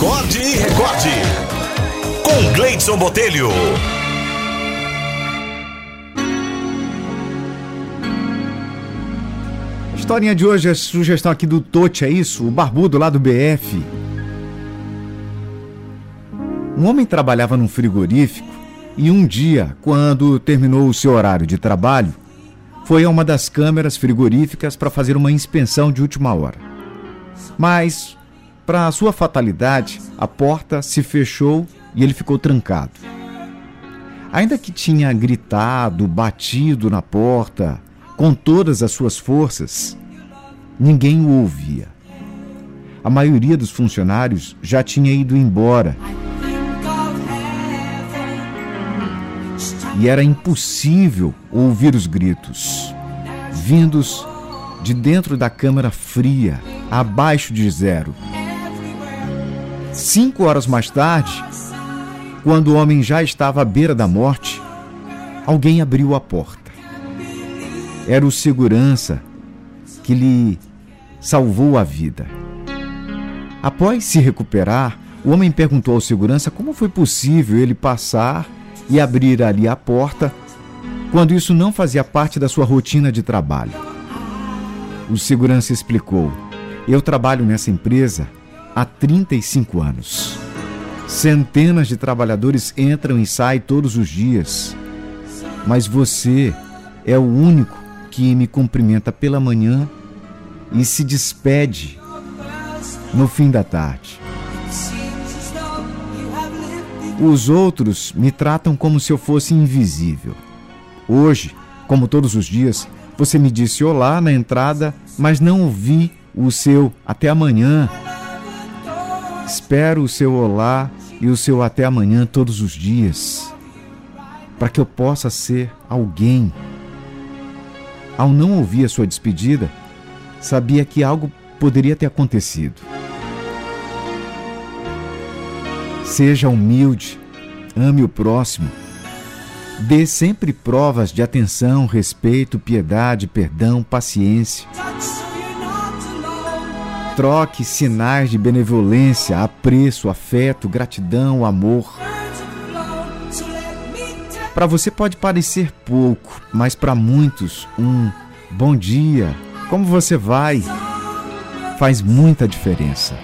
Acorde e recorde. Com Gleidson Botelho. A historinha de hoje é sugestão aqui do Tote, é isso? O barbudo lá do BF. Um homem trabalhava num frigorífico e um dia, quando terminou o seu horário de trabalho, foi a uma das câmeras frigoríficas para fazer uma inspeção de última hora. Mas, para sua fatalidade, a porta se fechou e ele ficou trancado. Ainda que tinha gritado, batido na porta, com todas as suas forças, ninguém o ouvia. A maioria dos funcionários já tinha ido embora e era impossível ouvir os gritos, vindos de dentro da câmara fria, abaixo de zero. Cinco horas mais tarde, quando o homem já estava à beira da morte, alguém abriu a porta. Era o segurança que lhe salvou a vida. Após se recuperar, o homem perguntou ao segurança como foi possível ele passar e abrir ali a porta quando isso não fazia parte da sua rotina de trabalho. O segurança explicou: Eu trabalho nessa empresa há 35 anos. Centenas de trabalhadores entram e saem todos os dias. Mas você é o único que me cumprimenta pela manhã e se despede no fim da tarde. Os outros me tratam como se eu fosse invisível. Hoje, como todos os dias, você me disse olá na entrada, mas não ouvi o seu até amanhã. Espero o seu olá e o seu até amanhã todos os dias, para que eu possa ser alguém. Ao não ouvir a sua despedida, sabia que algo poderia ter acontecido. Seja humilde, ame o próximo. Dê sempre provas de atenção, respeito, piedade, perdão, paciência. Troque sinais de benevolência, apreço, afeto, gratidão, amor. Para você pode parecer pouco, mas para muitos, um bom dia, como você vai, faz muita diferença.